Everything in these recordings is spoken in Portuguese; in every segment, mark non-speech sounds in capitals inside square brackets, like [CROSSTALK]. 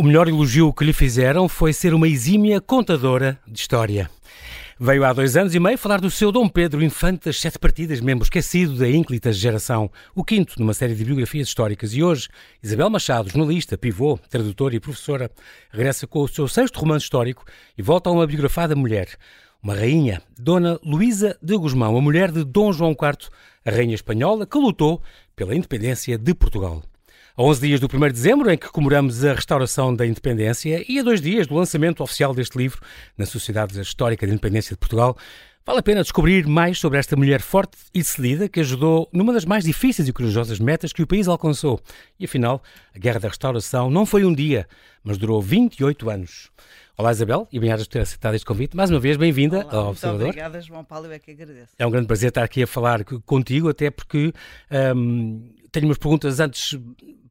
O melhor elogio que lhe fizeram foi ser uma exímia contadora de história. Veio há dois anos e meio falar do seu Dom Pedro, infante das sete partidas, membro esquecido da ínclita geração, o quinto numa série de biografias históricas. E hoje, Isabel Machado, jornalista, pivô, tradutora e professora, regressa com o seu sexto romance histórico e volta a uma biografada mulher. Uma rainha, Dona Luísa de Guzmão, a mulher de Dom João IV, a rainha espanhola que lutou pela independência de Portugal. A 11 dias do 1 de dezembro, em que comemoramos a restauração da independência, e a dois dias do lançamento oficial deste livro na Sociedade Histórica de Independência de Portugal, vale a pena descobrir mais sobre esta mulher forte e decidida que ajudou numa das mais difíceis e corajosas metas que o país alcançou. E afinal, a Guerra da Restauração não foi um dia, mas durou 28 anos. Olá Isabel, e bem-ajas por ter aceitado este convite. Mais uma vez, bem-vinda ao Observador. Muito obrigada, João Paulo, eu é que agradeço. É um grande prazer estar aqui a falar contigo, até porque um, tenho umas perguntas antes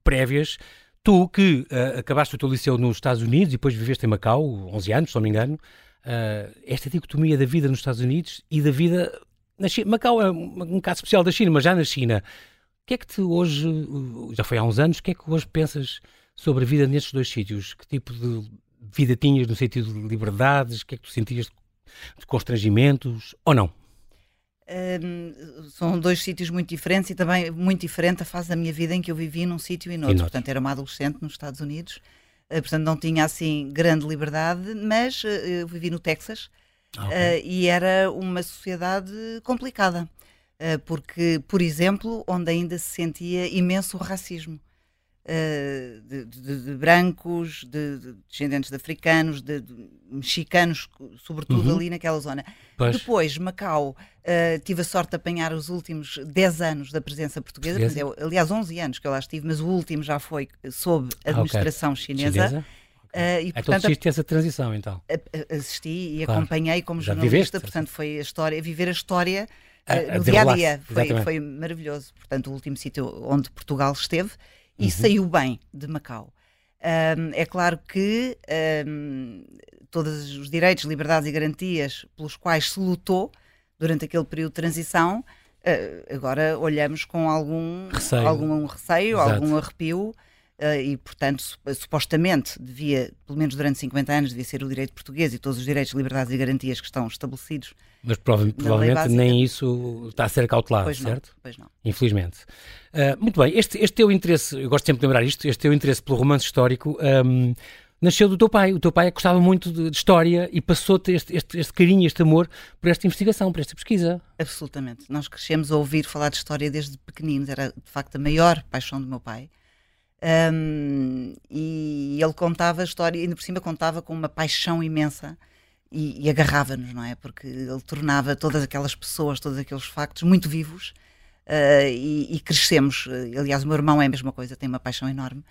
prévias. Tu que uh, acabaste o teu liceu nos Estados Unidos e depois viveste em Macau, 11 anos, se não me engano, uh, esta dicotomia da vida nos Estados Unidos e da vida na China. Macau é um, um caso especial da China, mas já na China. O que é que tu hoje, já foi há uns anos, o que é que hoje pensas sobre a vida nestes dois sítios? Que tipo de vida tinhas no sentido de liberdades? O que é que tu sentias de constrangimentos ou não? Um, são dois sítios muito diferentes e também muito diferente a fase da minha vida em que eu vivi num sítio e noutro. E portanto, era uma adolescente nos Estados Unidos, uh, portanto, não tinha assim grande liberdade, mas uh, eu vivi no Texas ah, okay. uh, e era uma sociedade complicada. porque, por exemplo, onde ainda se sentia imenso racismo. Uh, de, de, de, brancos, de, de, descendentes de africanos, de, mexicanos, sobretudo uhum. ali naquela zona. Pois. Depois, Macau, uh, tive a sorte de apanhar os últimos 10 anos da presença portuguesa, portuguesa? Eu, aliás, 11 anos que eu lá estive, mas o último já foi sob a administração ah, okay. chinesa. chinesa? Uh, e, então portanto, assististe a essa transição, então? Assisti e claro. acompanhei como Já jornalista, viveste, portanto foi a história, viver a história uh, no dia a dia, foi, foi maravilhoso. Portanto, o último sítio onde Portugal esteve e uhum. saiu bem de Macau. Um, é claro que um, todos os direitos, liberdades e garantias pelos quais se lutou durante aquele período de transição, uh, agora olhamos com algum receio, algum, receio algum arrepio. Uh, e, portanto, supostamente devia, pelo menos durante 50 anos, devia ser o direito português e todos os direitos, liberdades e garantias que estão estabelecidos. Mas prova provavelmente nem isso está a ser cautelado, pois certo? Não, pois não. Infelizmente. Uh, muito bem, este, este teu interesse, eu gosto sempre de lembrar isto, este teu interesse pelo romance histórico um, nasceu do teu pai. O teu pai gostava muito de, de história e passou-te este, este, este, carinho, este amor por esta investigação, por esta pesquisa. Absolutamente. Nós crescemos a ouvir falar de história desde pequeninos, era de facto a maior paixão do meu pai. Um, e ele contava a história, ainda por cima contava com uma paixão imensa e, e agarrava-nos, não é? Porque ele tornava todas aquelas pessoas, todos aqueles factos muito vivos uh, e, e, crescemos. Aliás, o meu irmão é a mesma coisa, tem uma paixão enorme.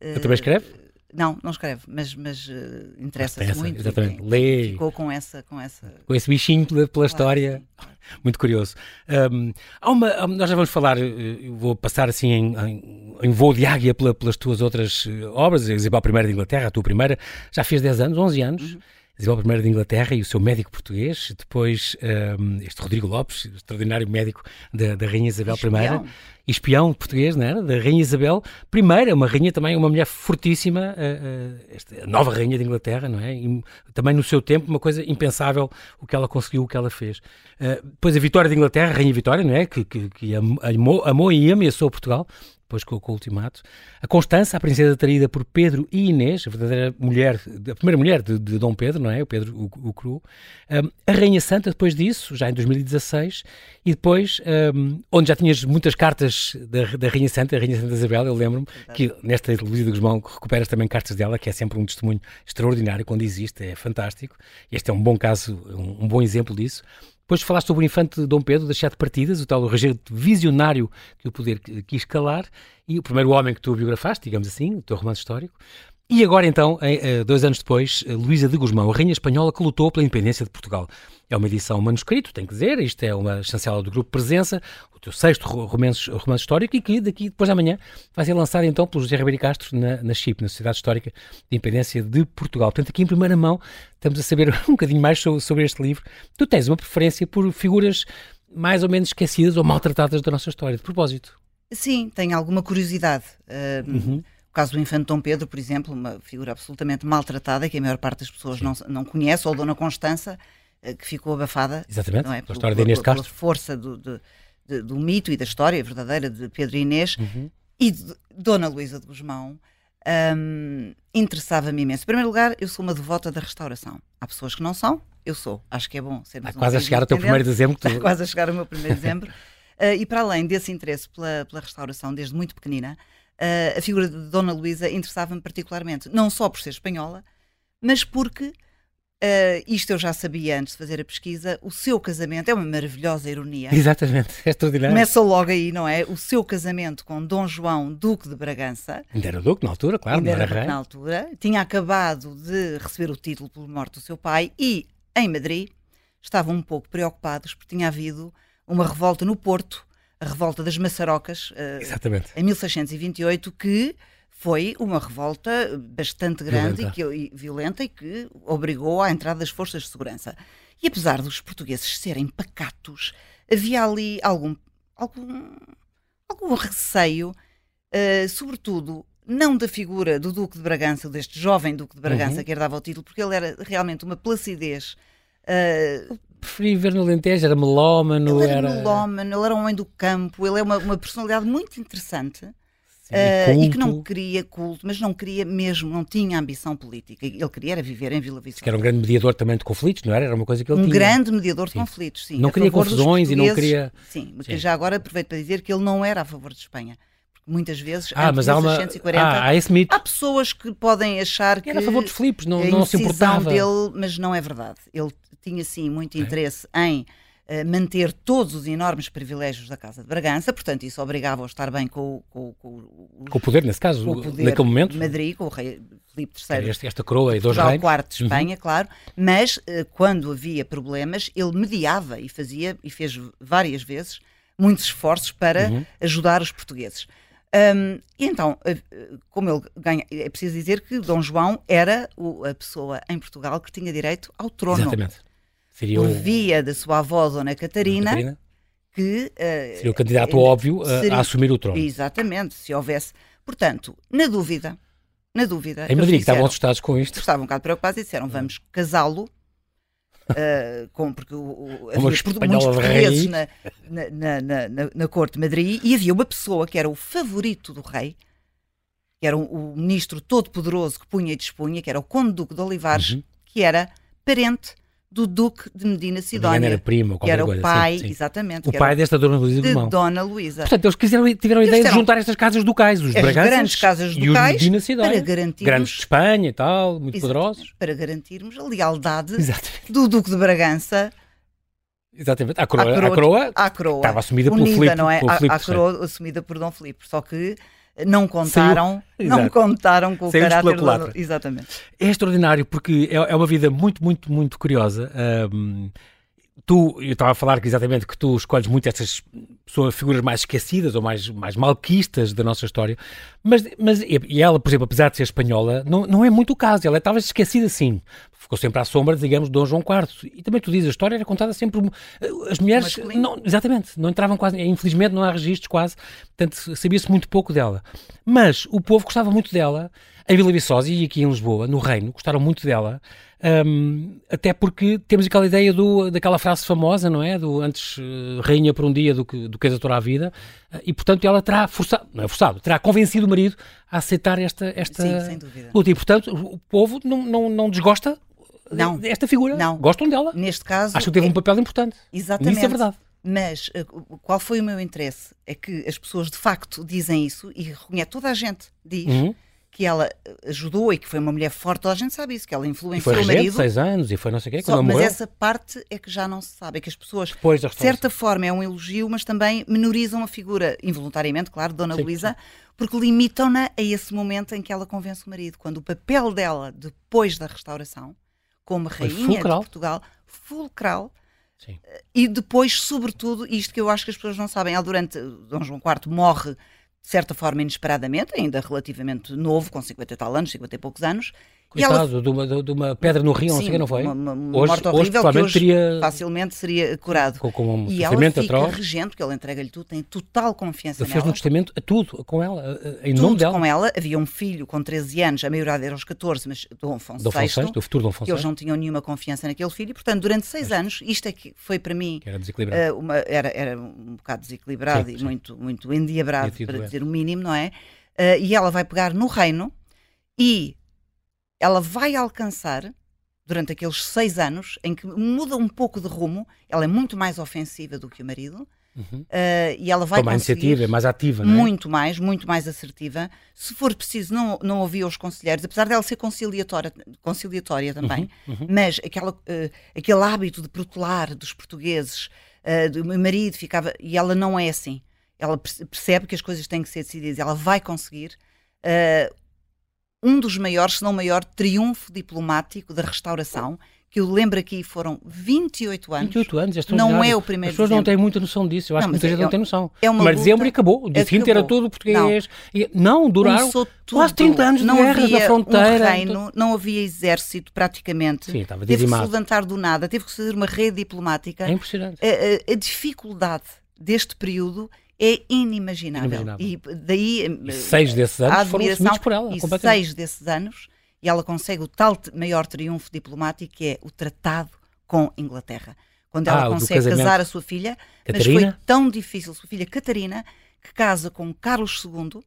Uh, também escreve? Não, não escreve, mas, mas uh, interessa-se muito. Exatamente. Lê. Ficou com essa, com essa. Com esse bichinho pela, pela claro, história. Sim. [LAUGHS] Muito curioso. Um, há uma, nós já vamos falar, eh, vou passar assim em, em, em voo de águia pela, pelas tuas outras eh, obras, Isabel I de Inglaterra, a tua primeira, já fez 10 anos, 11 anos. Uhum. Isabel I de Inglaterra e o seu médico português, depois um, este Rodrigo Lopes, extraordinário médico da, da Rainha Isabel espião. I, espião português, não era? Da Rainha Isabel I, uma rainha também, uma mulher fortíssima, uh, uh, esta, nova Rainha de Inglaterra, não é? E também no seu tempo, uma coisa impensável o que ela conseguiu, o que ela fez. Uh, depois a Vitória de Inglaterra, a Rainha Vitória, não é? Que, que, que amou, amou e ameaçou Portugal depois com, com, o ultimato. A Constança, a princesa traída por Pedro e Inês, a verdadeira mulher, a primeira mulher de, de Dom Pedro, não é? O Pedro, o, o Cru. Um, a Rainha Santa, depois disso, já em 2016, e depois, um, onde já tinhas muitas cartas da, da Rainha Santa, a Rainha Santa Isabel, eu lembro-me que nesta Luísa de Guzmão recuperas também cartas dela, que é sempre um testemunho extraordinário quando existe, é fantástico. Este é um bom caso, um, um bom exemplo disso. Depois falaste sobre o infante Dom Pedro, das sete partidas, o tal regente visionário que o poder quis calar, e o primeiro homem que tu biografaste, digamos assim, o teu romance histórico. E agora então, dois anos depois, Luísa de Guzmão, a rainha espanhola que lutou pela independência de Portugal. É uma edição manuscrito, tem que dizer, isto é uma chancela do Grupo Presença, o teu sexto romance, romance histórico e que daqui, depois de amanhã, vai ser lançado então pelo José Ribeiro Castro na, na CHIP, na Sociedade Histórica de Independência de Portugal. Portanto, aqui em primeira mão, estamos a saber [LAUGHS] um bocadinho mais sobre, sobre este livro. Tu tens uma preferência por figuras mais ou menos esquecidas ou maltratadas da nossa história, de propósito. Sim, tenho alguma curiosidade. Uh, uhum caso do Infante Dom Pedro, por exemplo, uma figura absolutamente maltratada, que a maior parte das pessoas não, não conhece, ou Dona Constança, eh, que ficou abafada. Exatamente, não é? pela história de Inês de Castro. Pela força do, do, mito e da história verdadeira de Pedro e Inês uhum. e de Dona Luísa de Guzmão. Um, interessava-me imenso. Em primeiro lugar, eu sou uma devota da restauração. Há pessoas que não são, eu sou. Acho que é bom ser Está quase a chegar ao teu primeiro dezembro. Tu... Está quase a chegar ao meu primeiro dezembro. Uh, [LAUGHS] e para além desse interesse pela, pela restauração, desde muito pequenina, a figura de Dona Luísa interessava-me particularmente, não só por ser espanhola, mas porque, uh, isto eu já sabia antes de fazer a pesquisa, o seu casamento é uma maravilhosa ironia. Exatamente, é extraordinário. Começa logo aí, não é? O seu casamento com Dom João, Duque de Bragança. Ainda era Duque na altura, claro, ainda não era, era rei. na altura. Tinha acabado de receber o título pela morte do seu pai e, em Madrid, estavam um pouco preocupados porque tinha havido uma revolta no Porto, a revolta das Maçarocas, uh, em 1628, que foi uma revolta bastante grande violenta. E, que, e violenta e que obrigou à entrada das forças de segurança. E apesar dos portugueses serem pacatos, havia ali algum, algum, algum receio, uh, sobretudo não da figura do Duque de Bragança, deste jovem Duque de Bragança uhum. que herdava o título, porque ele era realmente uma placidez uh, preferi ver no Alentejo, era melómano. Ele era, era melómano, ele era um homem do campo, ele é uma, uma personalidade muito interessante. Sim, uh, e que não queria culto, mas não queria mesmo, não tinha ambição política. Ele queria era viver em Vila Viçosa. Que era um grande mediador também de conflitos, não era? Era uma coisa que ele um tinha. Um grande mediador de sim. conflitos, sim. Não queria confusões e não queria. Sim, mas sim. já agora aproveito para dizer que ele não era a favor de Espanha muitas vezes ah, mas há, uma, 140, ah, há, esse mito. há pessoas que podem achar que era a favor dos Filipos, não, não se importava dele, mas não é verdade. Ele tinha sim muito interesse é. em uh, manter todos os enormes privilégios da Casa de Bragança, portanto isso obrigava a estar bem com, com, com, com o poder, nesse caso, o poder naquele momento. De Madrid, com o rei Filipe III. Este, esta coroa e dois reis. quarto de Espanha, uhum. claro, mas uh, quando havia problemas, ele mediava e fazia, e fez várias vezes, muitos esforços para uhum. ajudar os portugueses. Um, e então, como ele ganha, é preciso dizer que Dom João era o, a pessoa em Portugal que tinha direito ao trono. Exatamente. Seria Por via da sua avó, Dona Catarina, Catarina. que. Uh, seria o candidato uh, óbvio a, seria, a, assumir o trono. Exatamente, se houvesse. Portanto, na dúvida, na dúvida. Em Madrid, disseram, estavam assustados com isto. Estavam um bocado preocupados e disseram: vamos casá-lo Uh, com, porque o, o, havia muitos portugueses na, na, na, na, corte de Madrid e havia uma pessoa que era o favorito do rei, que era o, o ministro todo-poderoso que punha e dispunha, que era o conde duque de Olivares, uhum. que era parente do Duque de Medina Sidónia. Era primo, que era coisa, o pai, sim, sim. exatamente. O pai desta Dona Luísa de Guzmão. Dona Luísa. Portanto, eles quiseram, tiveram a ideia de juntar estas casas ducais, os As grandes casas e ducais, os Medina Sidónia. para garantirmos... Grandes de Espanha e tal, muito poderosos. Para garantirmos a lealdade exatamente. do Duque de Bragança Exatamente, a coroa, a coroa, a coroa, a coroa estava assumida unida, pelo Filipe. Não é? Pelo Filipe a, a coroa assumida por Dom Filipe, só que não contaram, não contaram com o caráter do... Exatamente. É extraordinário porque é, é, uma vida muito, muito, muito curiosa. Um, tu, eu estava a falar que exatamente que tu escolhes muito estas pessoas, figuras mais esquecidas ou mais, mais malquistas da nossa história, mas, mas e ela, por exemplo, apesar de ser espanhola, não, não é muito o caso, ela estava esquecida sim, ficou sempre à sombra, digamos, de Dom João IV. E também tu dizes, a história era contada sempre, as mulheres, não, exatamente, não entravam quase, infelizmente não há registros quase, portanto sabia-se muito pouco dela. Mas o povo gostava muito dela, em Vila Viçosa e aqui em Lisboa, no Reino, gostaram muito dela, um, até porque temos aquela ideia do, daquela frase famosa, não é? Do antes uh, rainha por um dia do que, do que a vida, uh, e portanto ela terá forçado, não é forçado, terá convencido o marido a aceitar esta, esta Sim, luta. E portanto o povo não, não, não desgosta não. desta figura. Não. Gostam dela. Neste caso. Acho que teve é... um papel importante. Exatamente. Isso é verdade. Mas uh, qual foi o meu interesse? É que as pessoas de facto dizem isso e reconhece, toda a gente diz. Uhum que ela eh, ajudou e que foi uma mulher forte, toda a gente sabe isso, que ela influenciou foi o marido. Seis anos e foi não sei o quê, Só, Mas morreu. essa parte é que já não se sabe, é que as pessoas, de certa forma, é um elogio, mas também menorizam a figura, involuntariamente, claro, de Dona Luísa, porque limitam-na a esse momento em que ela convence o marido, quando o papel dela, depois da restauração, como rainha de Portugal, fulcral, Sim. Eh, e depois, sobretudo, isto que eu acho que as pessoas não sabem, ela durante, Dom João IV morre certa forma inesperadamente, ainda relativamente novo, com 50 e tal anos, 50 e poucos anos, coitado, ela... de, uma, de, uma, pedra no rio, Sim, não sei o que não foi? Uma, uma hoje, morte horrível hoje, que hoje teria... facilmente seria curado. Com, com um e ela fica atroz. regente, porque ele entrega-lhe tudo, tem total confiança ele nela. fez no testamento a tudo, com ela, em tudo nome dela. com ela. Havia um filho com 13 anos, a maioridade era aos 14, mas Dom Afonso, Dom Afonso VI, do futuro Dom Afonso que eles não tinham nenhuma confiança naquele filho, e, portanto, durante seis mas, anos, isto é que foi para mim... Era desequilibrado. Uh, uma, era, era um bocado desequilibrado sim, e sim. muito, muito endiabrado, para dizer o mínimo, não é? Uh, e ela vai pegar no reino e ela vai alcançar, durante aqueles seis anos, em que muda um pouco de rumo, ela é muito mais ofensiva do que o marido, Uhum. Uh, e ela vai Toma iniciativa, é mais ativa, não é? Muito mais, muito mais assertiva. Se for preciso, não, não ouvia os conselheiros, apesar dela ser conciliatória, conciliatória também, uhum. Uhum. mas aquela, uh, aquele hábito de protelar dos portugueses, uh, do meu marido ficava. E ela não é assim. Ela percebe que as coisas têm que ser decididas, ela vai conseguir. Uh, um dos maiores, se não maior, triunfo diplomático da restauração, que eu lembro aqui foram 28 anos. 28 anos, é Não é o primeiro As pessoas não têm muita noção disso, eu acho não, que muita gente é, não tem noção. É uma mas dezembro e acabou, o dia seguinte era todo português. Não, não duraram quase 30 anos de não na fronteira. Um reino, não havia exército praticamente. Sim, estava teve que se levantar do nada, teve que fazer uma rede diplomática. É impressionante. A, a, a dificuldade deste período é inimaginável. inimaginável. E daí e seis desses anos foram assumidos por ela. E seis desses anos, e ela consegue o tal maior triunfo diplomático que é o tratado com Inglaterra. Quando ela ah, consegue casar a sua filha, Catarina? mas foi tão difícil, sua filha Catarina, que casa com Carlos II,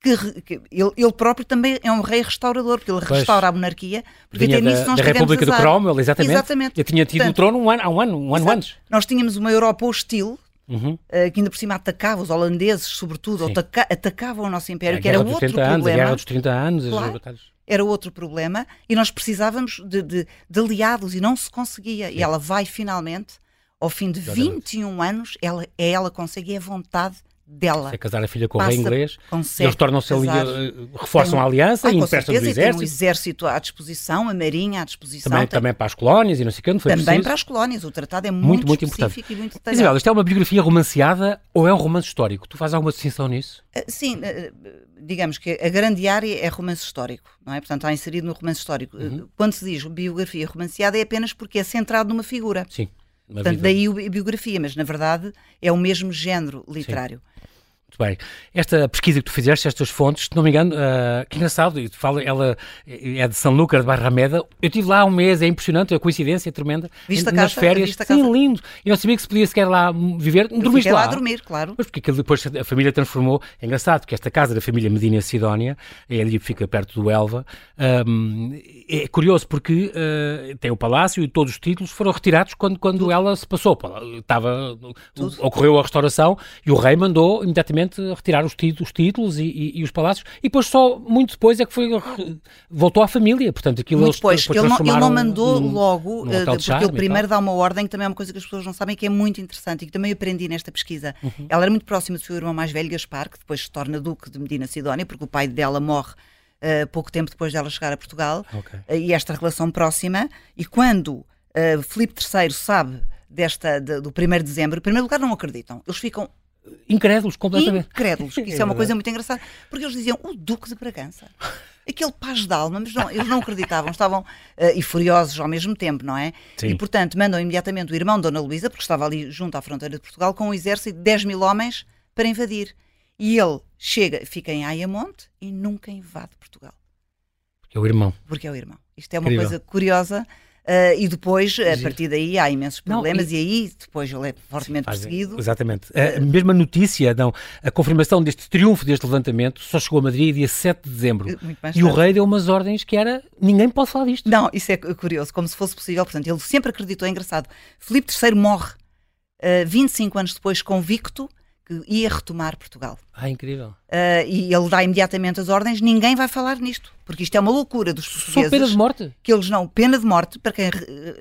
que, que ele, ele, próprio também é um rei restaurador, porque ele pois, restaura a monarquia, porque até nisso nós da República do Cromwell, exatamente. exatamente. Eu tinha tido Portanto, o trono um ano, há um ano, um ano antes. Nós tínhamos uma Europa hostil, uhum. uh, que ainda por cima atacava os holandeses, sobretudo, ataca atacavam o nosso império, que era outro anos, problema. A guerra dos 30 anos, claro, era outro problema, e nós precisávamos de, de, de aliados e não se conseguia. Sim. E ela vai finalmente, ao fim de 21 anos, ela, é ela consegue, é vontade dela. Se é casar a filha com o rei inglês, eles tornam-se ali, eh, reforçam a aliança ah, e emprestam o exército. Tem o exército à disposição, a marinha à disposição. Também, tem... também para as colónias e não sei o que, não foi Também preciso. para as colónias, o tratado é muito, muito, muito importante. e muito detalhado. Isabel, isto é uma biografia romanceada ou é um romance histórico? Tu fazes alguma distinção nisso? Uh, sim, uh, digamos que a grande área é romance histórico, não é? Portanto, está inserido no romance histórico. Uhum. Quando se diz biografia romanceada é apenas porque é centrado numa figura. Sim. Portanto, vida. daí a biografia, mas na verdade é o mesmo género literário. Sim. Muito bem. Esta pesquisa que tu fizeste, estas fontes, se não me engano, uh, que engraçado, fala, ela é de São Lucas de Barrameda. Eu estive lá há um mês, é impressionante, a coincidência é tremenda. Vista nas casa, férias. Vista Sim, lindo. E não sabia que se podia sequer lá viver. Dormiste lá? lá a dormir, claro. Mas porque depois a família transformou. É engraçado, porque esta casa da família Medina Sidónia, é ali fica perto do Elva, um, é curioso porque uh, tem o palácio e todos os títulos foram retirados quando, quando ela se passou. Estava, ocorreu a restauração e o rei mandou imediatamente retirar os títulos, os títulos e, e, e, os palácios, e depois só muito depois é que foi voltou à família, portanto aquilo muito depois, depois ele, não, ele não mandou num, logo, num uh, porque ele primeiro dá uma ordem, que também é uma coisa que as pessoas não sabem, que é muito interessante e que também aprendi nesta pesquisa. Uhum. Ela era muito próxima do seu irmão mais velho, Gaspar, que depois se torna duque de Medina Sidónia, porque o pai dela morre uh, pouco tempo depois dela chegar a Portugal, okay. uh, e esta relação próxima, e quando uh, Filipe III sabe desta, de, do 1 de dezembro, em primeiro lugar não acreditam, eles ficam incrédulos completamente. Incrédulos, isso é, é uma [LAUGHS] coisa muito engraçada, porque eles diziam o Duque de Bragança. Aquele paz de alma, mas não, eles não acreditavam, estavam uh, e furiosos ao mesmo tempo, não é? Sim. E portanto mandam imediatamente o irmão Dona Luísa, porque estava ali junto à fronteira de Portugal, com um exército de 10 mil homens para invadir. E ele chega, fica em Ayamonte e nunca invade Portugal. Porque é o irmão. Porque é o irmão. Isto é uma Incrível. coisa curiosa Uh, e depois, a partir daí, há imensos problemas não, e... e... aí depois ele é fortemente Faz, perseguido. Exatamente. Uh, a mesma notícia, não, a confirmação deste triunfo deste levantamento só chegou a Madrid dia 7 de dezembro. E o rei deu umas ordens que era, ninguém pode falar disto. Não, isso é curioso, como se fosse possível. Portanto, ele sempre acreditou, é engraçado. Filipe III morre uh, 25 anos depois convicto que ia retomar Portugal. Ah, incrível. Uh, e ele dá imediatamente as ordens, ninguém vai falar nisto, porque isto é uma loucura dos portugueses. Só pena de morte? Que eles não, pena de morte, para quem...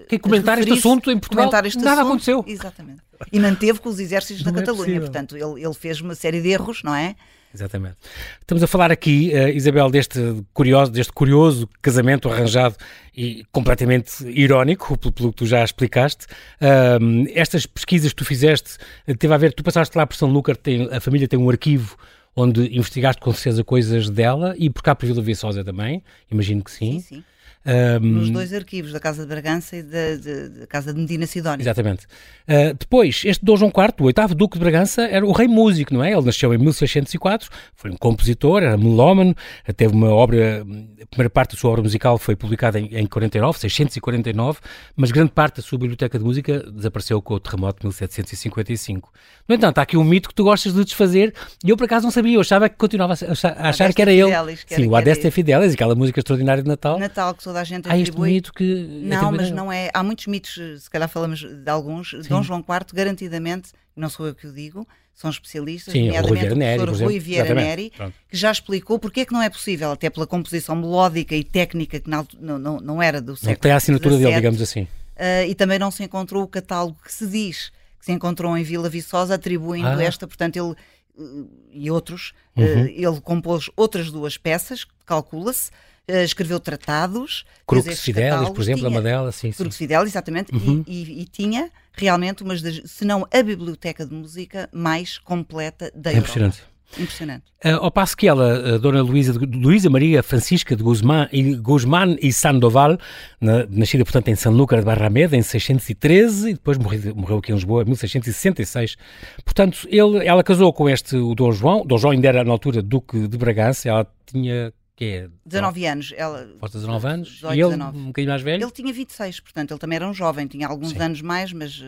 Quem comentar este assunto em Portugal, nada assunto, aconteceu. Exatamente. E manteve com os exércitos não na é Catalunha, portanto, ele, ele fez uma série de erros, não é? Exatamente. Estamos a falar aqui, uh, Isabel, deste curioso, deste curioso casamento arranjado e completamente irónico, pelo, pelo que tu já explicaste. Uh, estas pesquisas que tu fizeste, uh, teve a ver, tu passaste lá por São Lucas, a família tem um arquivo onde investigaste com certeza coisas dela e por cá por Vila Viçosa também, imagino que sim. Sim, sim. Um, Nos dois arquivos, da Casa de Bragança e da, de, da Casa de Medina Sidónia. Exatamente. Uh, depois, este Dom João IV, o oitavo Duque de Bragança, era o rei músico, não é? Ele nasceu em 1604, foi um compositor, era melómano, teve uma obra, a primeira parte da sua obra musical foi publicada em, em 49, 649, mas grande parte da sua biblioteca de música desapareceu com o terremoto de 1755. No entanto, há aqui um mito que tu gostas de desfazer e eu por acaso não sabia, eu achava que continuava a achar, a achar que era ele. Sim, o Adeste é Fidelis, aquela música extraordinária de Natal. Natal, que toda a gente Há este mito que... Não, mas não é... Há muitos mitos, se calhar falamos de alguns. Sim. Dom João IV, garantidamente, não sou eu que o digo, são especialistas, Sim, nomeadamente o, Neri, o professor Rui Vieira Neri, que já explicou porque é que não é possível, até pela composição melódica e técnica que não, não, não era do século Não tem a assinatura 17, dele, digamos assim. Uh, e também não se encontrou o catálogo que se diz que se encontrou em Vila Viçosa, atribuindo ah. esta, portanto, ele uh, e outros, uhum. uh, ele compôs outras duas peças, calcula-se, escreveu tratados. Crux Fidelis, por exemplo, tinha, uma delas. Sim, Crux Fidelis, exatamente. Uhum. E, e, e, tinha realmente uma das, se não a biblioteca de música mais completa da é Europa. Impressionante. Impressionante. Uh, ao passo que ela, a Dona Luísa, Luísa Maria Francisca de Guzmán e, Guzmán e Sandoval, na, nascida, portanto, em Sanlúcar de Barrameda, em 613, e depois morreu, morreu aqui em Lisboa, em 1666. Portanto, ele, ela casou com este, o Dom João. Dom João ainda era, na altura, Duque de Bragança. Ela tinha que é 19 anos. Ela, Falta 19 anos. 18, e ele, 19. um bocadinho mais velho? Ele tinha 26, portanto, ele também era um jovem, tinha alguns Sim. anos mais, mas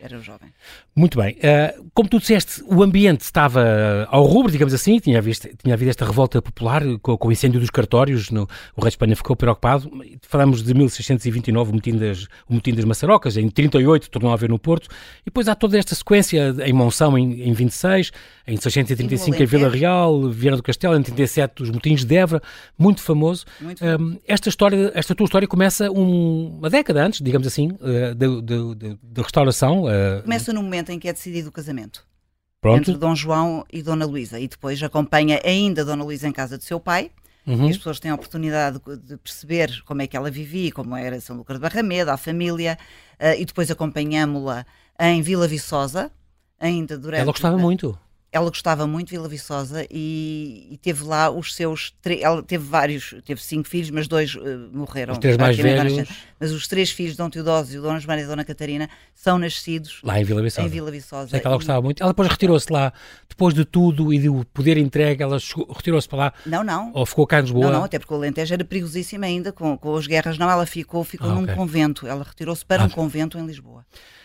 eh, era jovem. Muito bem. Uh, como tu disseste, o ambiente estava ao rubro, digamos assim, tinha, visto, tinha havido esta revolta popular com, com o incêndio dos cartórios, no, o rei de Espanha ficou preocupado. Falamos de 1629, o motim das, o motim das Maçarocas, em 38 tornou a haver no Porto, e depois há toda esta sequência em Monção em, em 26, em 635 em Vila Real, Viana do Castelo, em 37 os motins de Évora, muito famoso. Muito um, esta história, esta tua história começa um, uma década antes, digamos assim, uh, da restauração, Uh... Começa no momento em que é decidido o casamento. Pronto. Entre Dom João e Dona Luísa. E depois acompanha ainda Dona Luísa em casa do seu pai. Uhum. E as pessoas têm a oportunidade de perceber como é que ela vivia, como era São Lucas de Barrameda, a família. Uh, e depois acompanhámo-la em Vila Viçosa, ainda durante. Ela gostava muito ela gostava muito de Vila Viçosa e, e, teve lá os seus. Ela teve vários, teve cinco filhos, mas dois uh, morreram. Os três mais velhos. Mas os três filhos, Dom Teodósio, Dona Joana e Dona Catarina, são nascidos lá em Vila Viçosa. Em Vila Viçosa. É que ela gostava muito. Ela depois retirou-se lá, depois de tudo e do poder entregue, ela retirou-se para lá. Não, não. Ou ficou cá em Lisboa? Não, não, até porque o Alentejo era perigosíssimo ainda com, com as guerras. Não, ela ficou, ficou ah, num okay. convento. Ela retirou-se para ah, um convento em Lisboa.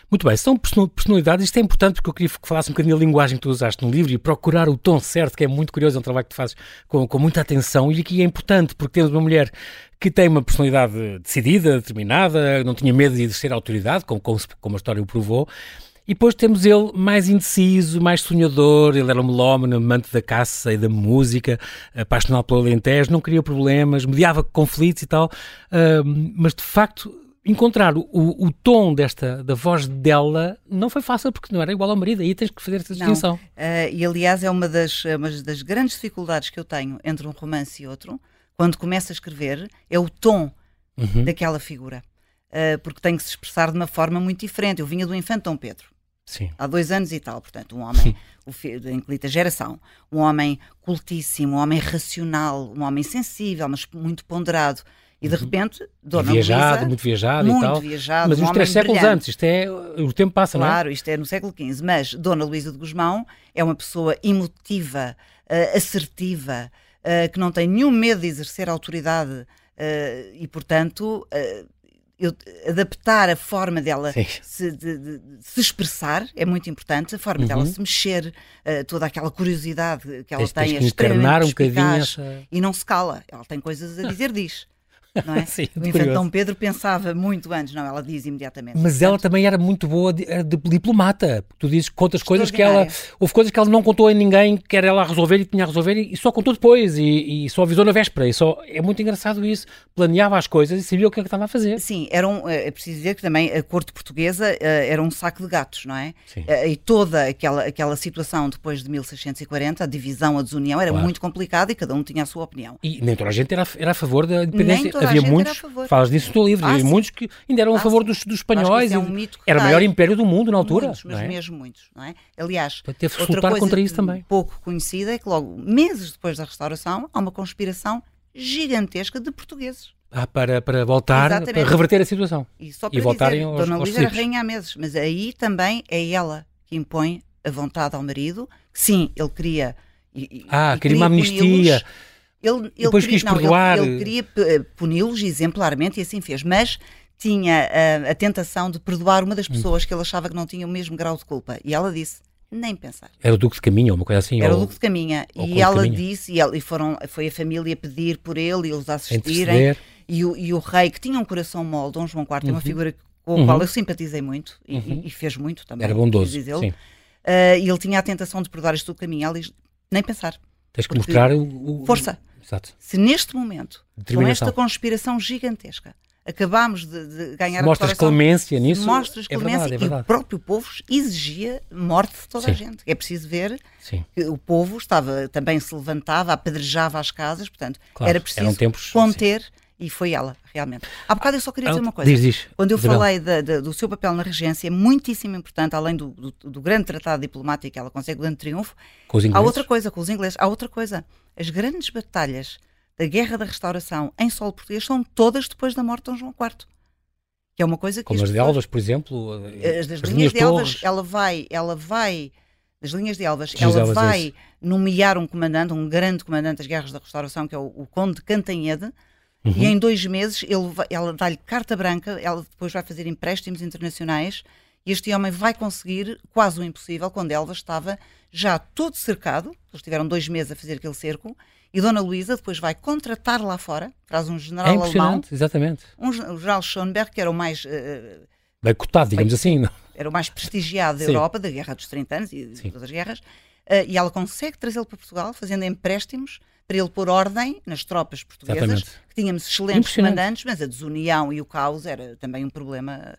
Muito bem, são personalidades, isto é importante porque eu queria que falasse um bocadinho da linguagem que tu usaste no livro e procurar o tom certo, que é muito curioso, é um trabalho que tu fazes com, com muita atenção e aqui é importante porque temos uma mulher que tem uma personalidade decidida, determinada, não tinha medo de exercer autoridade, como, como, como a história o provou, e depois temos ele mais indeciso, mais sonhador, ele era um melómano, amante da caça e da música, apaixonado pelo Alentejo, não queria problemas, mediava conflitos e tal, uh, mas de facto encontrar o, o, tom desta da voz dela não foi fácil porque não era igual ao marido, aí tens que fazer essa distinção. Uh, e aliás é uma das, uma das grandes dificuldades que eu tenho entre um romance e outro, quando começo a escrever, é o tom uhum. daquela figura. Uh, porque tem que se expressar de uma forma muito diferente. Eu vinha do Infante Dom Pedro. Sim. Há dois anos e tal, portanto, um homem [LAUGHS] o filho, Clita geração, um homem cultíssimo, um homem racional, um homem sensível, mas muito ponderado. E de uhum. repente, Dona viajado, Luísa, muito viajado muito e tal. viajado, mas um uns três séculos brilhante. antes, isto é, o tempo passa, claro, não é? Claro, isto é no século XV, mas Dona Luísa de Guzmão é uma pessoa emotiva, uh, assertiva, uh, que não tem nenhum medo de exercer autoridade uh, e, portanto, eu, adaptar a forma dela se, de, de, se expressar é muito importante, a forma uhum. dela se mexer, uh, toda aquela curiosidade que ela tens, tem, tens é extremamente um bocadinho essa... e não se cala. Ela tem coisas a dizer, diz. Não é? [LAUGHS] Sim, o infante Dom Pedro pensava muito antes, não, ela diz imediatamente. Mas ela também era muito boa de, de diplomata. Tu dizes que contas coisas que ela. Houve coisas que ela não contou a ninguém, que era ela a resolver e tinha a resolver, e só contou depois, e, e só avisou na véspera. E só, é muito engraçado isso. Planeava as coisas e sabia o que, é que estava a fazer. Sim, era um, é preciso dizer que também a corte portuguesa eh, era um saco de gatos, não é? Sim. Eh, e toda aquela, aquela situação depois de 1640, a divisão, a desunião, era claro. muito complicada e cada um tinha a sua opinião. E nem toda a gente era, era a favor da independência. Havia muitos Falas disso no teu livro. Ah, muitos que ainda eram ah, a favor dos, dos espanhóis. É um era o maior império do mundo na altura. Muitos, mas é? mesmo muitos. Não é? Aliás, teve que lutar contra isso também. pouco conhecida é que logo, meses depois da restauração, há uma conspiração gigantesca de portugueses Ah, para, para voltar, Exatamente. para reverter a situação. E, só para e voltarem dizer, aos, Dona Luísa era rainha há meses, mas aí também é ela que impõe a vontade ao marido. Sim, ele queria. E, ah, queria uma amnistia. Ele, ele Depois queria, quis não, perdoar. Ele, ele queria eh, puni-los exemplarmente e assim fez. Mas tinha a, eh, a tentação de perdoar uma das hum. pessoas que ele achava que não tinha o mesmo grau de culpa. E ela disse: nem pensar. Era o Duque de Caminha, uma coisa assim? Era ou... o Duque de Caminha. E ela Caminha. disse, e, ela, e foram, foi a família pedir por ele e eles assistirem. E o, e o rei, que tinha um coração mole, Dom João IV, uhum. é uma uhum. figura com a uhum. qual eu simpatizei muito e, uhum. e, fez muito também. Era bondoso. Sim. Uh, e ele tinha a tentação de perdoar este Duque de Caminha. Ela diz, nem pensar. Tens que mostrar o, o... Força. Exato. Se neste momento, com esta conspiração gigantesca, acabámos de, de ganhar mostras a clemência nisso. Mostras é clemência verdade, é verdade. e o próprio povo exigia morte de toda Sim. a gente. É preciso ver Sim. que o povo estava também se levantava, apedrejava as casas, portanto, claro, era preciso tempos, conter. Sim. E foi ela, realmente. Há bocado eu só queria dizer uma coisa. Diz, diz. Quando eu falei da, da, do seu papel na regência, é muitíssimo importante, além do, do, do, grande tratado diplomático que ela consegue, o grande triunfo, há outra coisa, com os ingleses, há outra coisa. As grandes batalhas da Guerra da Restauração em solo português são todas depois da morte de Dom João IV. Que é uma coisa que. Como as de Elvas, por exemplo. As das as linhas de Elvas, ela vai, ela vai. Das linhas de Elvas, ela Elvas, vai nomear um comandante, um grande comandante das Guerras da Restauração, que é o, o Conde de Cantanhede, uhum. e em dois meses ele ela dá-lhe carta branca, ela depois vai fazer empréstimos internacionais, e este homem vai conseguir quase o impossível, quando Elvas estava já todo cercado, eles tiveram dois meses a fazer aquele cerco, e Dona Luísa depois vai contratar lá fora, traz um general é alemão. exatamente. Um, o general Schoenberg, que era o mais. Uh, Bem cotado, digamos assim. Não? Era o mais prestigiado da Europa, da Guerra dos 30 anos e de todas as guerras. Uh, e ela consegue trazê-lo para Portugal, fazendo empréstimos para ele pôr ordem nas tropas portuguesas, Exatamente. que tínhamos excelentes comandantes, mas a desunião e o caos era também um problema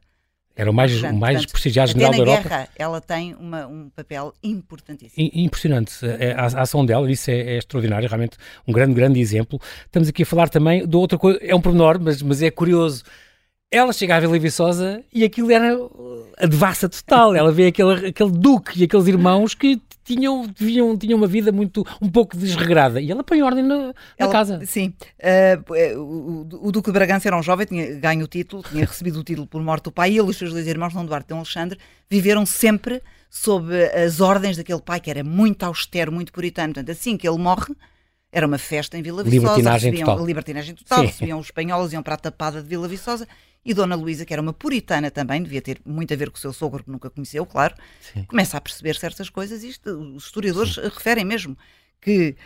era o mais, o mais prestigiado general da Europa. guerra, ela tem uma, um papel importantíssimo. Impressionante. É, a, a ação dela, isso é, é, extraordinário, realmente um grande, grande exemplo. Estamos aqui a falar também de outra coisa, é um pormenor, mas, mas é curioso. Ela chega à Vila Viçosa e aquilo era a devassa total. Ela vê aquele, aquele duque e aqueles irmãos que tinham, tinham, tinham uma vida muito um pouco desregrada e ela põe ordem na, na ela, casa. Sim. Uh, o, o, Duque de Bragança era um jovem, tinha ganho o título, tinha [LAUGHS] recebido o título por morte do pai ele e os seus dois irmãos, Dom Duarte e Dom Alexandre, viveram sempre sob as ordens daquele pai que era muito austero, muito puritano. Portanto, assim que ele morre, era uma festa em Vila Viçosa. Libertinagem recebiam, total. Libertinagem total. Sim. Recebiam os espanhóis, iam para a tapada de Vila Viçosa e Dona Luísa, que era uma puritana também, devia ter muito a ver com o seu sogro, que nunca conheceu, claro, Sim. começa a perceber certas coisas e isto, os historiadores Sim. referem mesmo que,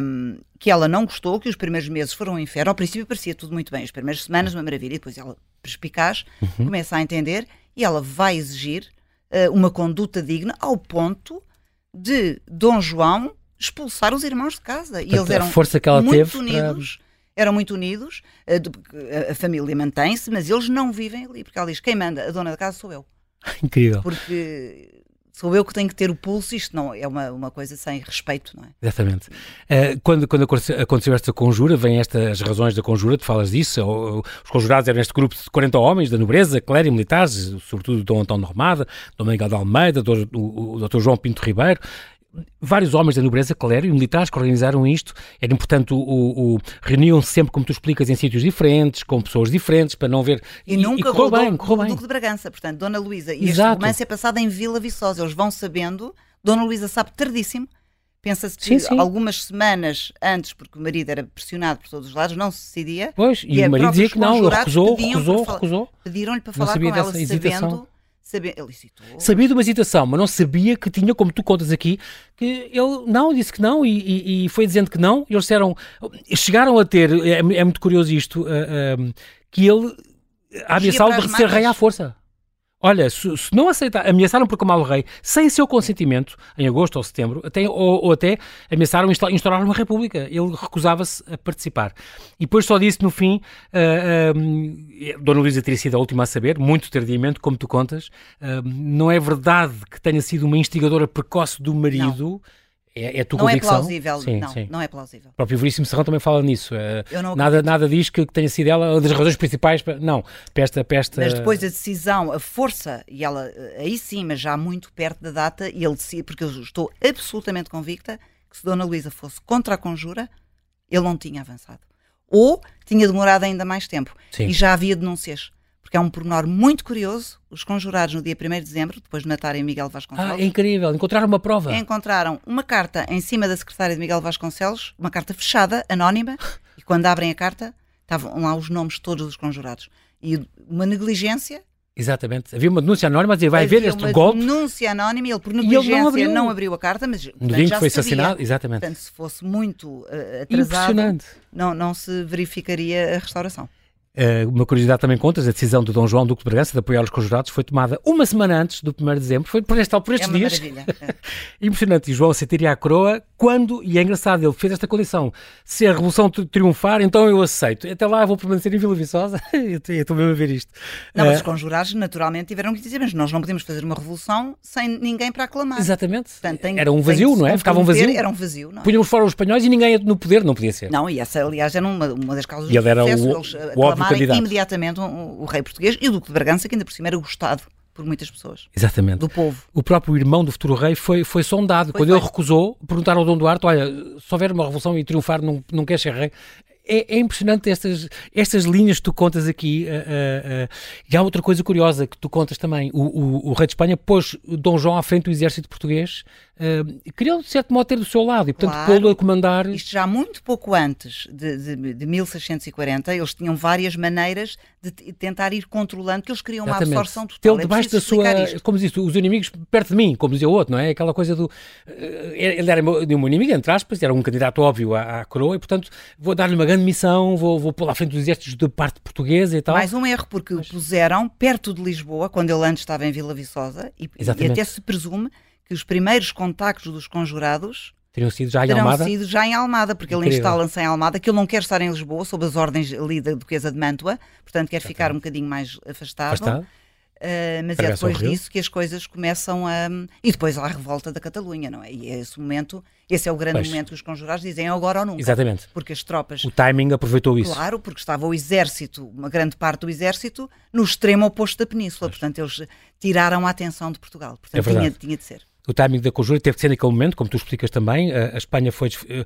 um, que ela não gostou, que os primeiros meses foram um inferno. Ao princípio parecia tudo muito bem, as primeiras semanas uma maravilha, e depois ela, perspicaz, uhum. começa a entender e ela vai exigir uh, uma conduta digna ao ponto de Dom João expulsar os irmãos de casa. E eles eram a força que ela muito teve unidos. Para eram muito unidos, a, a família mantém-se, mas eles não vivem ali, porque ela diz: quem manda, a dona da casa sou eu. [LAUGHS] Incrível. Porque sou eu que tenho que ter o pulso, isto não é uma, uma coisa sem respeito, não é? Exatamente. Uh, quando, quando aconteceu esta conjura, vêm estas razões da conjura, tu falas disso, os conjurados eram este grupo de 40 homens da nobreza, clero e militares, sobretudo Dom António Romada, Dom Miguel de Almeida, o, o Dr. João Pinto Ribeiro, vários homens da nobreza, clero e militares que organizaram isto. Era importante, o, o, o reuniam-se sempre, como tu explicas, em sítios diferentes, com pessoas diferentes, para não ver... E, e nunca e correu bem, correu bem. Duque de Bragança, portanto, Dona Luísa. E Exato. este romance é passado em Vila Viçosa. Eles vão sabendo, Dona Luísa sabe tardíssimo, Pensa-se que sim, sim. algumas semanas antes, porque o marido era pressionado por todos os lados, não se decidia. Pois, e, e o marido dizia que não, ele recusou, recusou, recusou. Pediram-lhe para falar com ela, sabendo Sabia, ele citou. Sabia de uma hesitação, mas não sabia que tinha, como tu contas aqui, que ele não, disse que não e, e, e foi dizendo que não. E eles disseram, chegaram a ter, é, é muito curioso isto, uh, que ele ameaçá-lo de ser rei à força. Olha, se, se, não aceitar, ameaçaram por Kamal Rei sem seu consentimento, em agosto ou setembro, até, ou, ou até ameaçaram instaurar uma república. Ele recusava-se a participar. E depois só disse no fim, uh, uh, Dona Luísa teria sido a última a saber, muito tardiamente, como tu contas, uh, não é verdade que tenha sido uma instigadora precoce do marido. Não é, é a tua não é convicção? é plausível, sim, não, sim. não é plausível. O próprio Veríssimo Serrão também fala nisso. É, nada, nada diz que, que, tenha sido ela uma das razões principais. Para, não, para esta, para esta... Mas depois a decisão, a força, e ela aí sim, mas já muito perto da data, e ele decide, porque eu estou absolutamente convicta que se Dona Luísa fosse contra a conjura, ele não tinha avançado. ou tinha demorado ainda mais tempo. Sim. E já havia denúncias. Porque é um pormenor muito curioso. Os conjurados, no dia 1 de dezembro, depois de matarem Miguel Vasconcelos. Ah, é incrível. Encontraram uma prova. Encontraram uma carta em cima da secretária de Miguel Vasconcelos, uma carta fechada, anónima, e quando abrem a carta, estavam lá os nomes todos dos conjurados. E uma negligência Exatamente. Havia uma denúncia anónima a dizer vai haver este golpe. uma denúncia anónima ele, por negligência, ele não, abriu. não abriu a carta, mas no dia que foi assassinado, exatamente. Portanto, se fosse muito uh, atrasado, não, não se verificaria a restauração. Uh, uma curiosidade também contas, a decisão do Dom João Duque de Bragança de apoiar os conjurados foi tomada uma semana antes do 1 de dezembro, foi por, este, por estes é dias. [LAUGHS] É. Impressionante. E João sentiria a coroa quando, e é engraçado, ele fez esta condição, se a Revolução triunfar, então eu aceito. Até lá vou permanecer em Vila Viçosa, [LAUGHS] eu estou mesmo a ver isto. Não, mas os conjurados naturalmente tiveram que dizer, mas nós não podemos fazer uma revolução sem ninguém para aclamar. Exatamente. Portanto, tem, era um vazio, não é? Ficava um vazio. Era um vazio, não é? Punhamos fora os espanhóis e ninguém no poder, não podia ser. Não, e essa aliás era uma, uma das causas e ele era sucesso, o, eles o candidato. imediatamente o, o, rei português e o Duque de Bragança, que ainda por cima era gostado por muitas pessoas. Exatamente. Do povo. O próprio irmão do futuro rei foi, foi sondado. Foi, Quando foi. ele recusou, perguntaram ao Dom Duarte: olha, se houver uma revolução e triunfar, não, não quer ser rei? É, é, impressionante estas, estas linhas que tu contas aqui. Uh, uh. E há outra coisa curiosa que tu contas também. O, o, o, rei de Espanha pôs Dom João à frente do exército português uh, queria, de certo modo, ter do seu lado e, portanto, claro, pô-lo a comandar. Isto já muito pouco antes de, de, de, 1640, eles tinham várias maneiras de tentar ir controlando, que eles queriam Exatamente. uma absorção total. Ele é debaixo da sua. Isto. Como diz, os inimigos perto de mim, como dizia o outro, não é? Aquela coisa do. Uh, ele era meu, meu inimigo, entre aspas, era um candidato óbvio à, à coroa e, portanto, vou dar-lhe uma grande missão, vou, vou pô-lo à frente dos exércitos de parte portuguesa e tal. Mais um erro, porque Mas... o puseram perto de Lisboa, quando ele antes estava em Vila Viçosa, e, e até se presume que os primeiros contactos dos conjurados teriam sido já em Almada? sido já em Almada, porque Incrível. ele instala-se em Almada, que ele não quer estar em Lisboa, sob as ordens ali da Duquesa de Mantua, portanto quer ficar um bocadinho mais afastado. afastado. Uh, mas é depois disso que as coisas começam a. E depois há a revolta da Catalunha, não é? E é esse momento, esse é o grande pois. momento que os conjurados dizem agora ou nunca. Exatamente. Porque as tropas. O timing aproveitou isso. Claro, porque estava o exército, uma grande parte do exército, no extremo oposto da península. Pois. Portanto, eles tiraram a atenção de Portugal. Portanto, é tinha, tinha de ser o timing da conjura teve de ser naquele momento, como tu explicas também, a, a Espanha foi eh,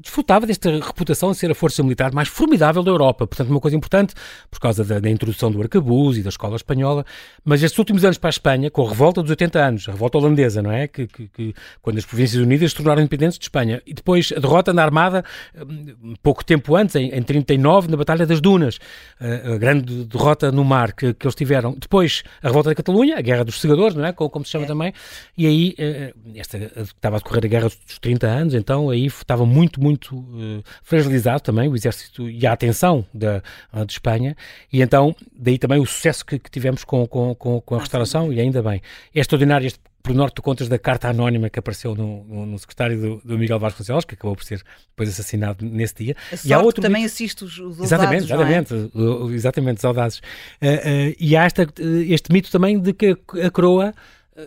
desfrutava desta reputação de ser a força militar mais formidável da Europa, portanto uma coisa importante por causa da, da introdução do arcabuz e da escola espanhola, mas estes últimos anos para a Espanha, com a revolta dos 80 anos, a revolta holandesa, não é? Que, que, que quando as Províncias Unidas se tornaram independentes de Espanha, e depois a derrota na Armada, hum, pouco tempo antes, em, em 39, na Batalha das Dunas, a, a grande derrota no mar que, que, eles tiveram, depois a revolta da Catalunha, a Guerra dos Segadores, não é? Como, como se chama é. também, e aí eh, esta, estava a decorrer a Guerra dos 30 anos, então aí estava muito, muito uh, fragilizado também o exército e a atenção da, de Espanha, e então daí também o sucesso que, que tivemos com, com, com, a ah, restauração, e ainda bem. É extraordinário este pormenor tu contas da carta anónima que apareceu no, no, no secretário do, do, Miguel Vasconcelos, que acabou por ser depois assassinado nesse dia. e há outro também assiste os, os Exatamente, exatamente, é? exatamente, os audazes. Uh, uh, e há esta, este mito também de que a coroa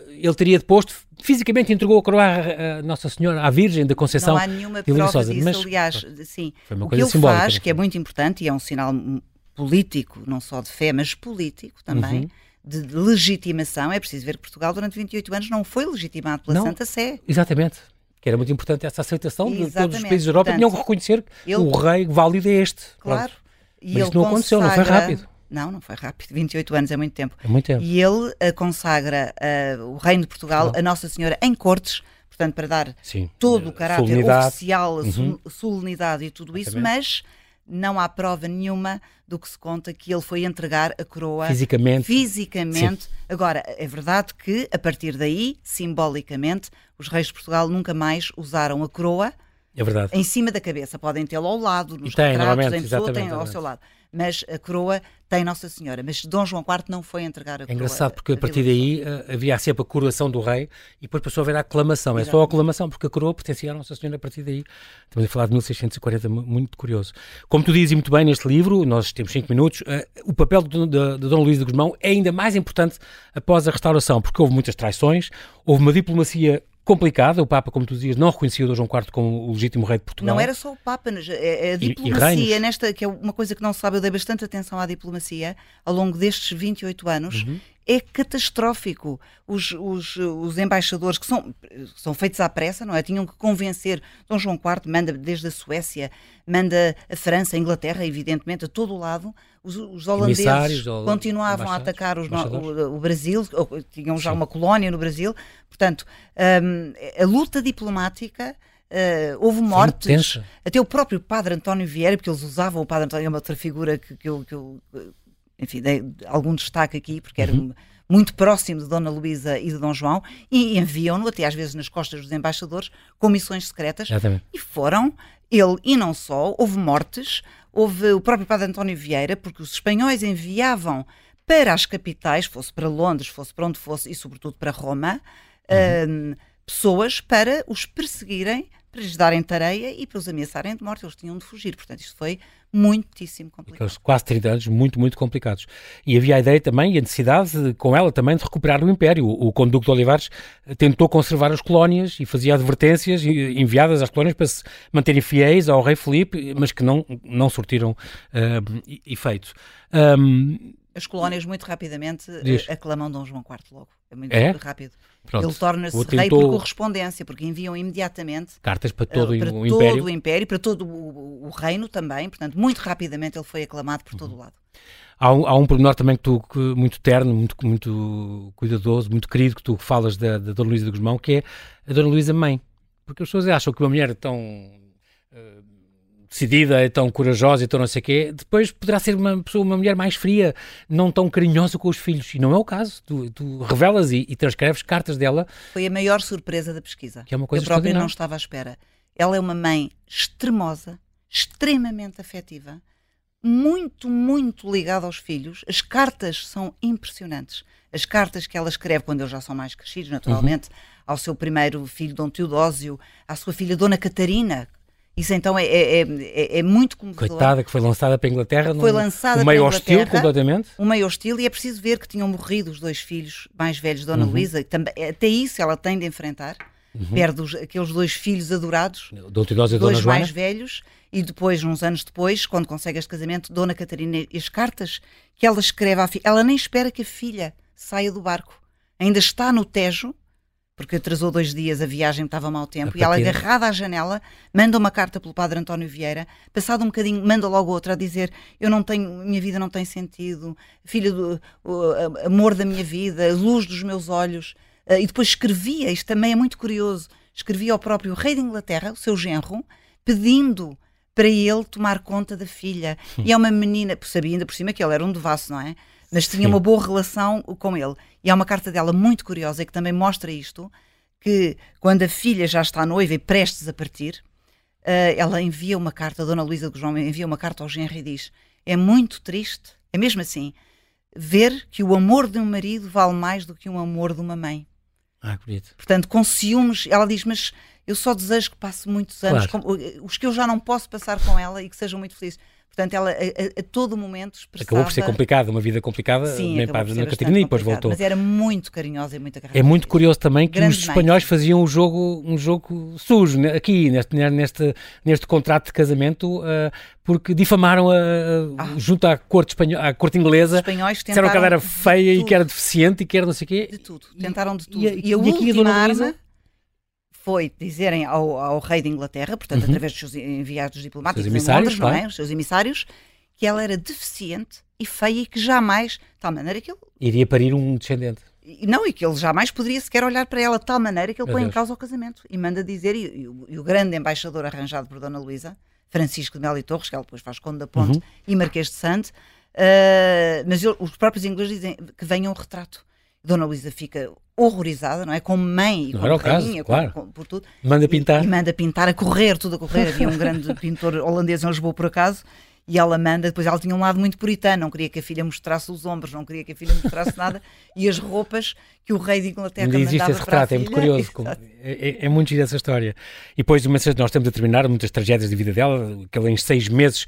ele teria deposto, fisicamente entregou a coroa à Nossa Senhora, à Virgem da Conceição. Não há nenhuma prova disso, mas, aliás, sim. o que ele faz, que é muito importante e é um sinal político, não só de fé, mas político também, uhum. de legitimação, é preciso ver que Portugal durante 28 anos não foi legitimado pela não, Santa Sé. Exatamente. Que era muito importante essa aceitação Exatamente. de todos os países da Europa, Portanto, tinham que reconhecer que o rei válido é este. Claro. Pronto. E mas isso não aconteceu, não foi rápido. Não, não foi rápido. 28 anos é muito tempo. É muito tempo. E ele uh, consagra uh, o Reino de Portugal a Nossa Senhora em cortes, portanto, para dar Sim. todo o caráter solenidade. oficial, a uhum. solenidade e tudo isso, mas não há prova nenhuma do que se conta que ele foi entregar a coroa fisicamente. fisicamente. Agora, é verdade que, a partir daí, simbolicamente, os reis de Portugal nunca mais usaram a coroa é em cima da cabeça. Podem tê-lo ao lado, nos tem, retratos, em pessoa, têm ao seu lado mas a coroa tem Nossa Senhora. Mas Dom João IV não foi entregar a coroa. É engraçado porque a, a partir daí uh, havia sempre a coroação do rei e depois passou a haver a aclamação. Exatamente. É só a aclamação, porque a coroa pertencia à Nossa Senhora a partir daí. Estamos a falar de 1640, muito curioso. Como tu dizes muito bem neste livro, nós temos cinco minutos, uh, o papel de, de, de Dom Luís de Guzmão é ainda mais importante após a restauração, porque houve muitas traições, houve uma diplomacia complicada. O Papa, como tu dizias, não reconhecia o Dom João IV como o legítimo rei de Portugal. Não era só o Papa, é, é a diplomacia, e, nesta, que é uma coisa que não se sabe, eu dei bastante atenção à diplomacia ao longo destes 28 anos. Uhum. é catastrófico. Os, os, os embaixadores que são, são feitos à pressa, não é? Tinham que convencer. Dom João IV manda desde a Suécia, manda a França, a Inglaterra, evidentemente, a todo o lado. Os, os holandeses continuavam a atacar os, o, o, Brasil, tinham já uma colónia no Brasil. Portanto, um, a luta diplomática. Uh, houve mortes, até o próprio padre António Vieira, porque eles usavam o padre António, é uma outra figura que, que, eu, que eu enfim, dei algum destaque aqui, porque era uhum. muito próximo de Dona Luísa e de Dom João, e enviam-no, até às vezes nas costas dos embaixadores, com missões secretas, Exatamente. e foram, ele e não só, houve mortes, houve o próprio Padre António Vieira, porque os espanhóis enviavam para as capitais, fosse para Londres, fosse para onde fosse, e sobretudo para Roma, uhum. pessoas para os perseguirem, para lhes darem tareia e para os ameaçarem de morte. Eles tinham de fugir. Portanto, isto foi muitíssimo complicado. Aqueles quase 30 anos muito, muito complicados. E havia a ideia também e a necessidade, com ela também, de recuperar o Império. O, o Conde Duque de Olivares tentou conservar as colónias e fazia advertências enviadas às colónias para se manterem fiéis ao rei Felipe, mas que não, não surtiram uh, efeito. Um, as colónias muito rapidamente Diz. aclamam Dom João IV logo. É muito é? rápido. Pronto. Ele torna-se rei por correspondência, porque enviam imediatamente cartas para todo, uh, para o, todo império. o império, para todo o, o, reino também. Portanto, muito rapidamente ele foi aclamado por todo o lado. Há um, há um pormenor também que tu, que, muito terno, muito, muito cuidadoso, muito querido, que tu falas da, da Dona Luísa de Guzmão, que é a Dona Luísa Mãe. Porque as pessoas acham que uma mulher tão uh, decidida, é tão corajosa e tão não sei o quê, depois poderá ser uma pessoa, uma mulher mais fria, não tão carinhosa com os filhos. E não é o caso. Tu, tu revelas e, e, transcreves cartas dela. Foi a maior surpresa da pesquisa. Que é uma coisa Eu própria não estava à espera. Ela é uma mãe extremosa, extremamente afetiva, muito, muito ligada aos filhos. As cartas são impressionantes. As cartas que ela escreve quando eles já são mais crescidos, naturalmente, uhum. ao seu primeiro filho, Dom Teodósio, à sua filha, Dona Catarina, isso então é, é, é, é muito comovedor. Coitada, que foi lançada para a Inglaterra. Foi lançada um meio hostil completamente. Um meio hostil e é preciso ver que tinham morrido os dois filhos mais velhos de Dona uhum. Luísa. Até isso ela tem de enfrentar. Uhum. Perde os, aqueles dois filhos adorados, Dona Teodósia dois Dona mais velhos, e depois, uns anos depois, quando consegue este casamento, Dona Catarina, as cartas que ela escreve à filha, ela nem espera que a filha saia do barco. Ainda está no Tejo, porque atrasou dois dias a viagem, estava mau tempo, e ela agarrada à janela, manda uma carta pelo padre António Vieira, passado um bocadinho, manda logo outra a dizer, eu não tenho, minha vida não tem sentido, filho do o, amor da minha vida, luz dos meus olhos, uh, e depois escrevia, isto também é muito curioso, escrevia ao próprio rei de Inglaterra, o seu genro, pedindo para ele tomar conta da filha. E é uma menina, sabia ainda por cima que ele era um devasso, não é? Mas tinha Sim. uma boa relação com ele. E há uma carta dela muito curiosa que também mostra isto, que quando a filha já está noiva e prestes a partir, uh, ela envia uma carta, a Dona Luísa de João envia uma carta ao genro e diz é muito triste, é mesmo assim, ver que o amor de um marido vale mais do que um amor de uma mãe. Ah, que bonito. Portanto, com ciúmes, ela diz, mas eu só desejo que passe muitos anos, claro. com, os que eu já não posso passar com ela e que sejam muito felizes. Portanto, ela a, a, a todo momento expressava... Acabou por ser complicada, uma vida complicada, Sim, nem para a Catarina e depois voltou. Mas era muito carinhosa e muito agarrada. É muito curioso também que Grande os espanhóis mãe. faziam um jogo, um jogo sujo né, aqui, neste, neste, neste contrato de casamento, uh, porque difamaram a, ah. junto à corte, espanhola, à corte inglesa. Os espanhóis disseram que ela era feia e que era deficiente e que era não sei o quê. De tudo. Tentaram de tudo. E, e, e a e última arma foi dizerem ao, ao, rei de Inglaterra, portanto, uhum. através dos seus enviados diplomáticos seus emissários, Londres, é? os seus emissários, que ela era deficiente e feia e que jamais, de tal maneira que ele... Iria parir um descendente. Não, e que ele jamais poderia sequer olhar para ela de tal maneira que ele Meu põe Deus. em causa o casamento e manda dizer, e, e, o, e, o, grande embaixador arranjado por Dona Luísa, Francisco de Melo e Torres, que ela depois faz Conde da Ponte uhum. e Marquês de Sante, uh, mas os próprios ingleses dizem que venha um retrato. Dona Luísa fica horrorizada, não é? Como mãe e como rainha, caso, claro. com, por tudo. Manda pintar. E, e, manda pintar, a correr, tudo a correr. Havia um grande [LAUGHS] pintor holandês em Lisboa, por acaso, e ela manda, depois ela tinha um lado muito puritano, não queria que a filha mostrasse os ombros, não queria que a filha mostrasse nada, e as roupas que o rei de Inglaterra Ainda existe esse retrato, é muito curioso. [LAUGHS] É, é, é, muito giro essa história. E depois, nós estamos a terminar muitas tragédias de vida dela, que ela em seis meses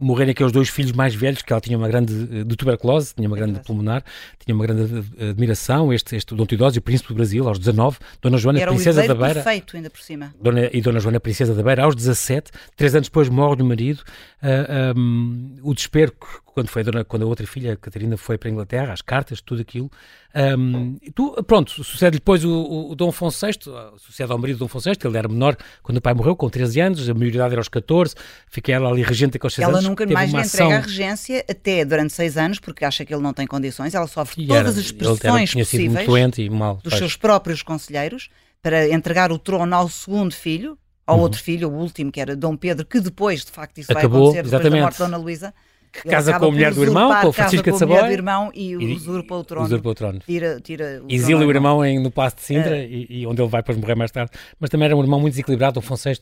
morreram aqueles dois filhos mais velhos, que ela tinha uma grande, eh, de tuberculose, tinha uma grande pulmonar, tinha uma grande eh, admiração, este, este Dom o príncipe do Brasil, aos 19, Dona Joana, Era princesa da Beira. perfeito, ainda por cima. Dona, e Dona Joana, princesa da Beira, aos 17, três anos depois morre o marido, uh, ah, um, o desespero quando foi a dona, quando a outra filha, a Catarina, foi para a Inglaterra, as cartas, tudo aquilo. Um, tu, pronto, sucede depois o, o, Dom Afonso VI, sucede ao marido do Dom Afonso VI, ele era menor quando o pai morreu, com 13 anos, a maioridade era aos 14, fiquei ela ali regente com os 6 ela anos. Ela nunca mais lhe ação... entrega a regência até durante 6 anos, porque acha que ele não tem condições, ela sofre e todas era, as pressões possíveis mal, dos seus próprios conselheiros para entregar o trono ao segundo filho, ao uhum. outro filho, o último, que era Dom Pedro, que depois, de facto, isso Acabou, vai acontecer depois exatamente. da morte de Dona Luísa que casa com a mulher do irmão, com a Francisca de Saboia. com a mulher do irmão e, usurpa o trono. Usurpa o trono. Tira, tira o Exilia o irmão em, no Passo de Sintra é. e, e, onde ele vai depois morrer mais tarde. Mas também era um irmão muito desequilibrado, o Afonso VI,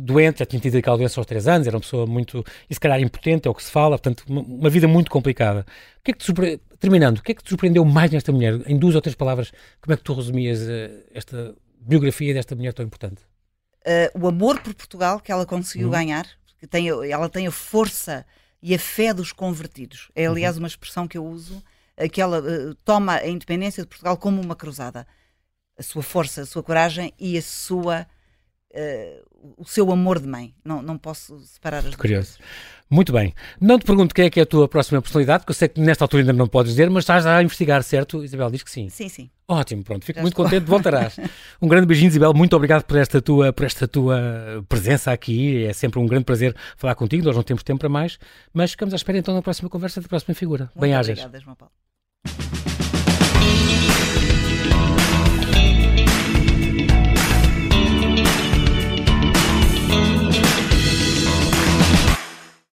doente, já tinha tido aquela doença aos 3 anos, era uma pessoa muito, e se calhar impotente, é o que se fala, portanto, uma, uma vida muito complicada. O que é que te surpre... Terminando, o que é que te surpreendeu mais nesta mulher? Em duas ou três palavras, como é que tu resumias uh, esta biografia desta mulher tão importante? Uh, o amor por Portugal que ela conseguiu uhum. ganhar, que tem, ela tem a força e a fé dos convertidos. É, aliás, uhum. uma expressão que eu uso, que ela uh, toma a independência de Portugal como uma cruzada. A sua força, a sua coragem e a sua, uh, o seu amor de mãe. Não, não posso separar as Curioso. Muito bem. Não te pergunto quem é que é a tua próxima personalidade, porque eu sei que nesta altura ainda não podes dizer, mas estás a investigar, certo? Isabel diz que sim. Sim, sim. Ótimo, pronto. Fico Já muito estou. contente, voltarás. [LAUGHS] um grande beijinho, Isabel. Muito obrigado por esta, tua, por esta tua presença aqui. É sempre um grande prazer falar contigo. Nós não temos tempo para mais, mas ficamos à espera então na próxima conversa da próxima figura. Bem-ajas. Obrigada, João Paulo.